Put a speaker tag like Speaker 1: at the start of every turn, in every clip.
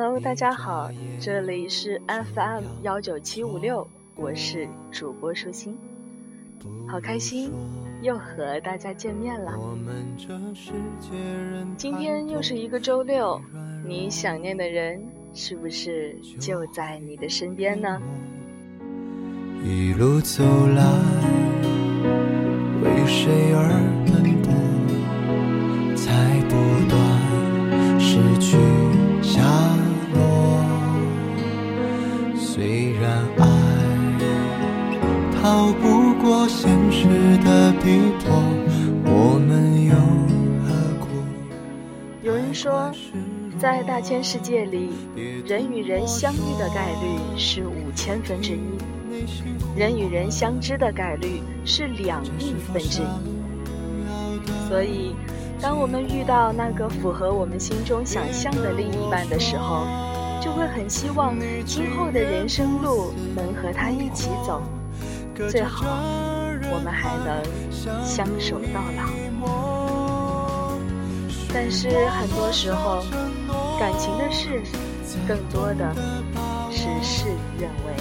Speaker 1: ？Hello，大家好，这里是 FM 幺九七五六，我是主播舒心，好开心又和大家见面了。今天又是一个周六，你想念的人是不是就在你的身边呢？
Speaker 2: 一路走来，为谁而奔
Speaker 1: 有人说，在大千世界里，人与人相遇的概率是五千分之一。人与人相知的概率是两亿分之一，所以，当我们遇到那个符合我们心中想象的另一半的时候，就会很希望今后的人生路能和他一起走，最好我们还能相守到老。但是很多时候，感情的事，更多的是事与愿违。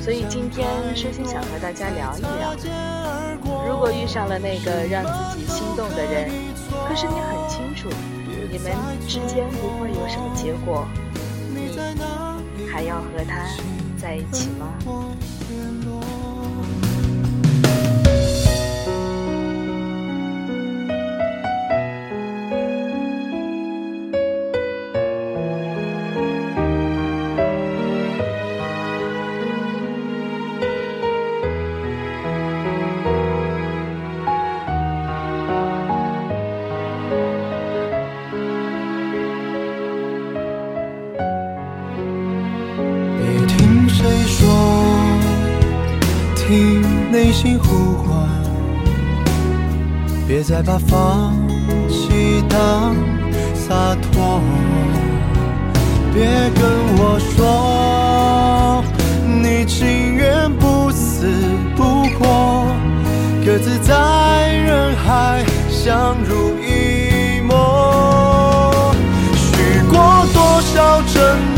Speaker 1: 所以今天舒心想和大家聊一聊，如果遇上了那个让自己心动的人，可是你很清楚，你们之间不会有什么结果，你还要和他在一起吗？
Speaker 2: 心呼唤，别再把放弃当洒脱。别跟我说，你情愿不死不活，各自在人海相濡以沫。许过多少承诺，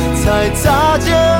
Speaker 2: 才擦肩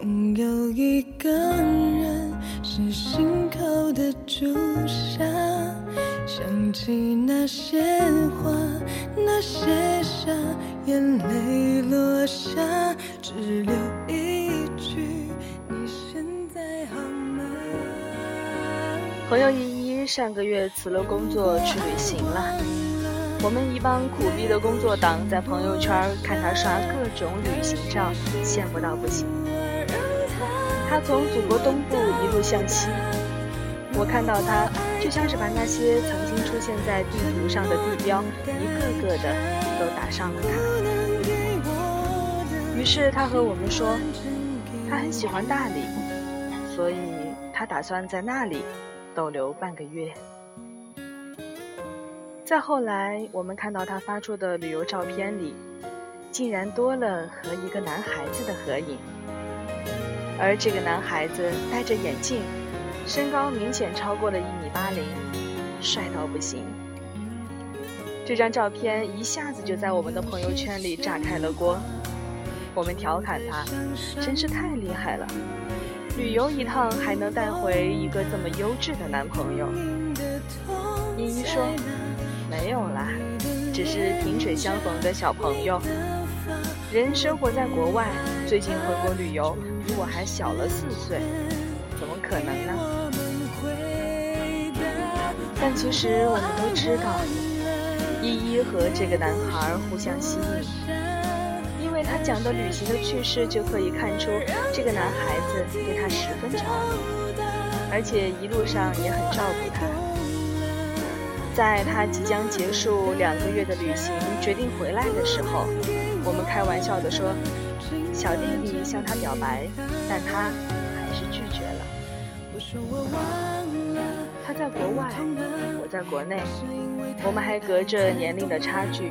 Speaker 2: 总有一个人是心口的朱砂。想起那些话，那些傻，眼泪落下，只留一句：你现在好吗？
Speaker 1: 朋友依依上个月辞了工作去旅行了。我们一帮苦逼的工作党在朋友圈看她刷各种旅行照，羡慕到不行。他从祖国东部一路向西，我看到他就像是把那些曾经出现在地图上的地标一个个的都打上了卡。于是他和我们说，他很喜欢大理，所以他打算在那里逗留半个月。再后来，我们看到他发出的旅游照片里，竟然多了和一个男孩子的合影，而这个男孩子戴着眼镜，身高明显超过了一米八零，帅到不行。这张照片一下子就在我们的朋友圈里炸开了锅，我们调侃他，真是太厉害了，旅游一趟还能带回一个这么优质的男朋友。依依说。没有啦，只是萍水相逢的小朋友。人生活在国外，最近回国旅游，比我还小了四岁，怎么可能呢？但其实我们都知道，依依和这个男孩互相吸引，因为他讲的旅行的趣事就可以看出这个男孩子对他十分着迷，而且一路上也很照顾他。在他即将结束两个月的旅行，决定回来的时候，我们开玩笑地说：“小弟弟向他表白，但他还是拒绝了。”他在国外，我在国内，我们还隔着年龄的差距，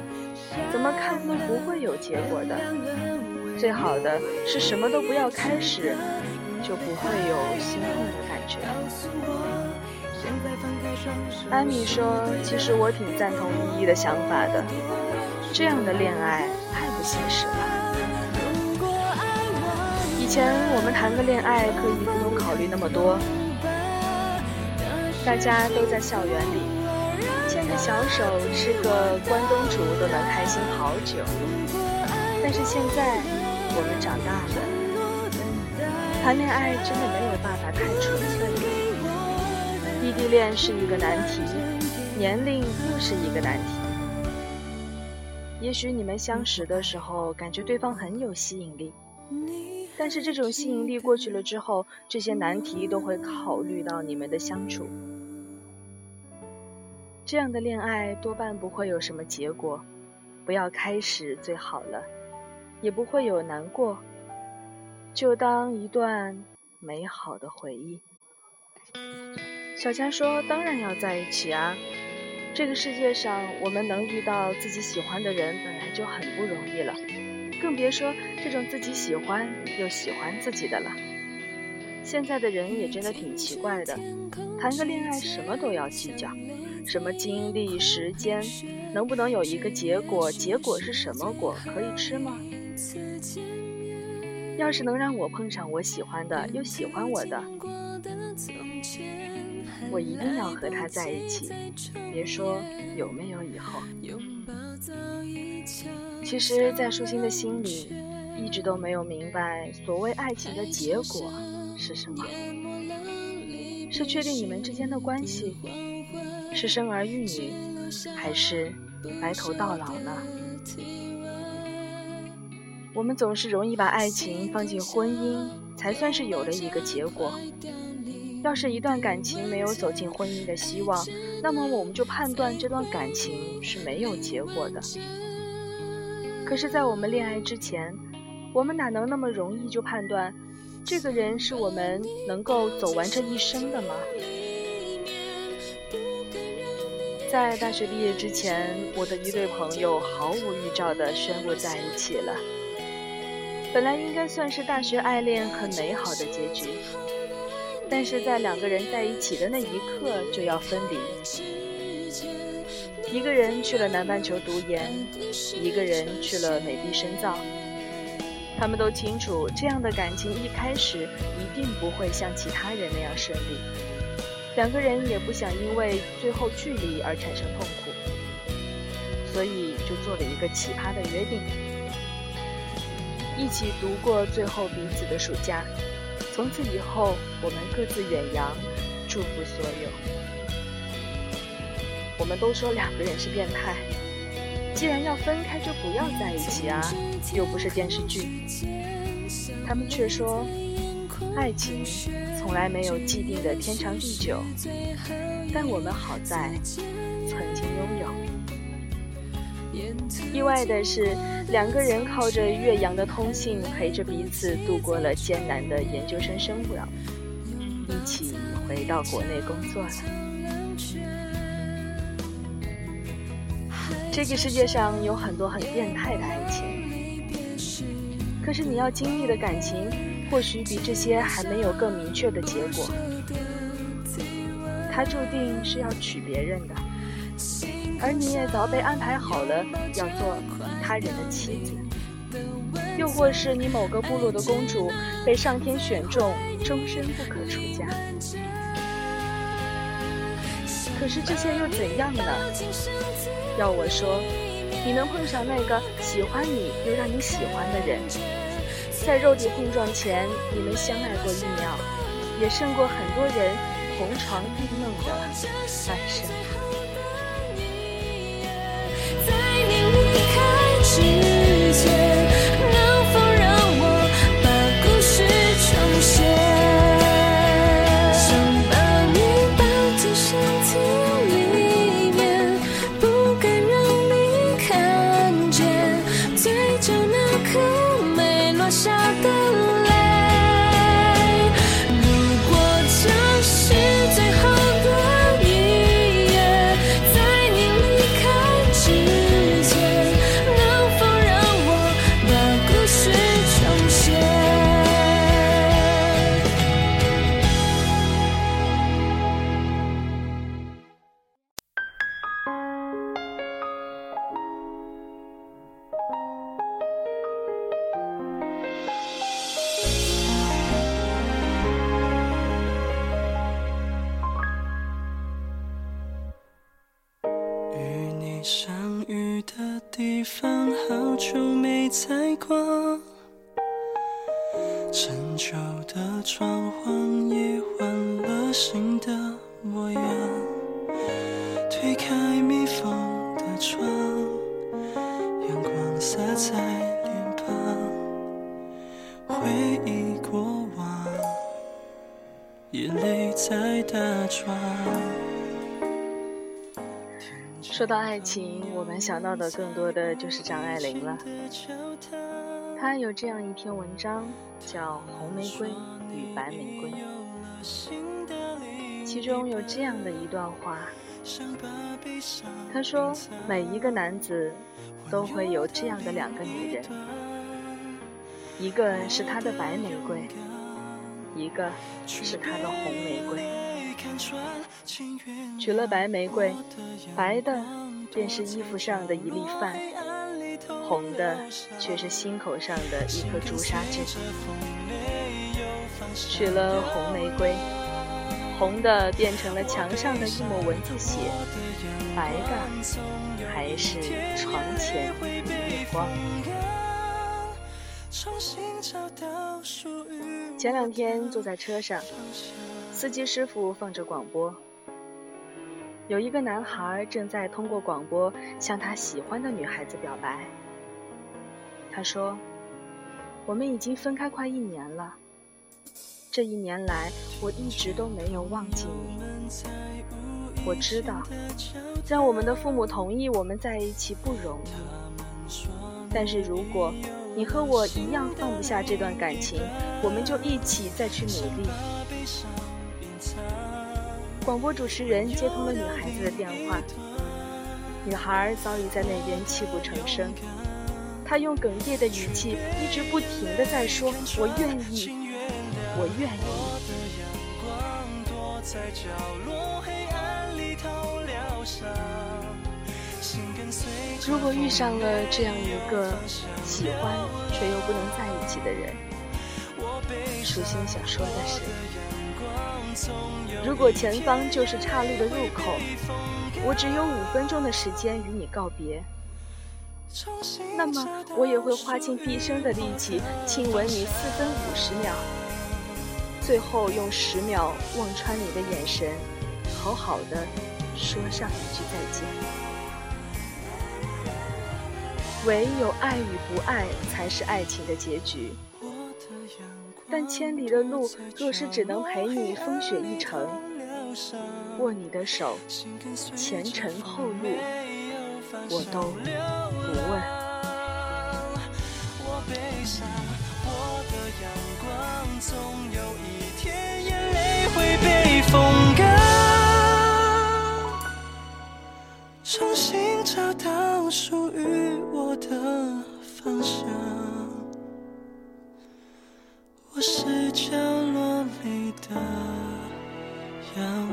Speaker 1: 怎么看都不会有结果的。最好的是什么都不要开始，就不会有心痛的感觉。安米说：“其实我挺赞同依依的想法的，这样的恋爱不现实了。以前我们谈个恋爱可以不用考虑那么多，大家都在校园里牵着小手吃个关东煮都能开心好久。但是现在我们长大了，谈恋爱真的没有办法太纯粹了。”异地恋是一个难题，年龄又是一个难题。也许你们相识的时候感觉对方很有吸引力，但是这种吸引力过去了之后，这些难题都会考虑到你们的相处。这样的恋爱多半不会有什么结果，不要开始最好了，也不会有难过，就当一段美好的回忆。小佳说：“当然要在一起啊！这个世界上，我们能遇到自己喜欢的人本来就很不容易了，更别说这种自己喜欢又喜欢自己的了。现在的人也真的挺奇怪的，谈个恋爱什么都要计较，什么精力、时间，能不能有一个结果？结果是什么果？可以吃吗？要是能让我碰上我喜欢的，又喜欢我的。”我一定要和他在一起，别说有没有以后。其实，在舒心的心里，一直都没有明白所谓爱情的结果是什么。是确定你们之间的关系，是生儿育女，还是白头到老呢？我们总是容易把爱情放进婚姻，才算是有了一个结果。要是一段感情没有走进婚姻的希望，那么我们就判断这段感情是没有结果的。可是，在我们恋爱之前，我们哪能那么容易就判断这个人是我们能够走完这一生的吗？在大学毕业之前，我的一对朋友毫无预兆地宣布在一起了。本来应该算是大学爱恋很美好的结局。但是在两个人在一起的那一刻就要分离，一个人去了南半球读研，一个人去了美帝深造。他们都清楚，这样的感情一开始一定不会像其他人那样顺利。两个人也不想因为最后距离而产生痛苦，所以就做了一个奇葩的约定：一起度过最后彼此的暑假。从此以后，我们各自远扬，祝福所有。我们都说两个人是变态，既然要分开，就不要在一起啊，又不是电视剧。他们却说，爱情从来没有既定的天长地久，但我们好在曾经拥有。意外的是，两个人靠着岳阳的通信，陪着彼此度过了艰难的研究生生活，一起回到国内工作了。这个世界上有很多很变态的爱情，可是你要经历的感情，或许比这些还没有更明确的结果。他注定是要娶别人的，而你也早被安排好了要做他人的妻子。又或是你某个部落的公主被上天选中，终身不可出嫁。可是这些又怎样呢？要我说，你能碰上那个喜欢你又让你喜欢的人，在肉体碰撞前你们相爱过一秒，也胜过很多人同床异梦的半生。一切心的模说到爱情，我们想到的更多的就是张爱玲了。她有这样一篇文章，叫《红玫瑰与白玫瑰》，其中有这样的一段话。他说：“每一个男子都会有这样的两个女人，一个是他的白玫瑰，一个是他的红玫瑰。娶了白玫瑰，白的便是衣服上的一粒饭，红的却是心口上的一颗朱砂痣。娶了红玫瑰。”红的变成了墙上的一抹蚊子血，白的还是床前月光。前两天坐在车上，司机师傅放着广播，有一个男孩正在通过广播向他喜欢的女孩子表白。他说：“我们已经分开快一年了。”这一年来，我一直都没有忘记你。我知道，让我们的父母同意我们在一起不容易。但是如果你和我一样放不下这段感情，我们就一起再去努力。广播主持人接通了女孩子的电话，女孩早已在那边泣不成声。她用哽咽的语气一直不停的在说：“我愿意。”我愿意。如果遇上了这样一个喜欢却又不能在一起的人，舒心想说的是：如果前方就是岔路的入口，我只有五分钟的时间与你告别，那么我也会花尽毕生的力气亲吻你四分五十秒。最后用十秒望穿你的眼神，好好的说上一句再见。唯有爱与不爱才是爱情的结局。但千里的路若是只能陪你风雪一程，握你的手，前尘后路，我都不问。总有一属于我的方向。
Speaker 3: 我是角落里的阳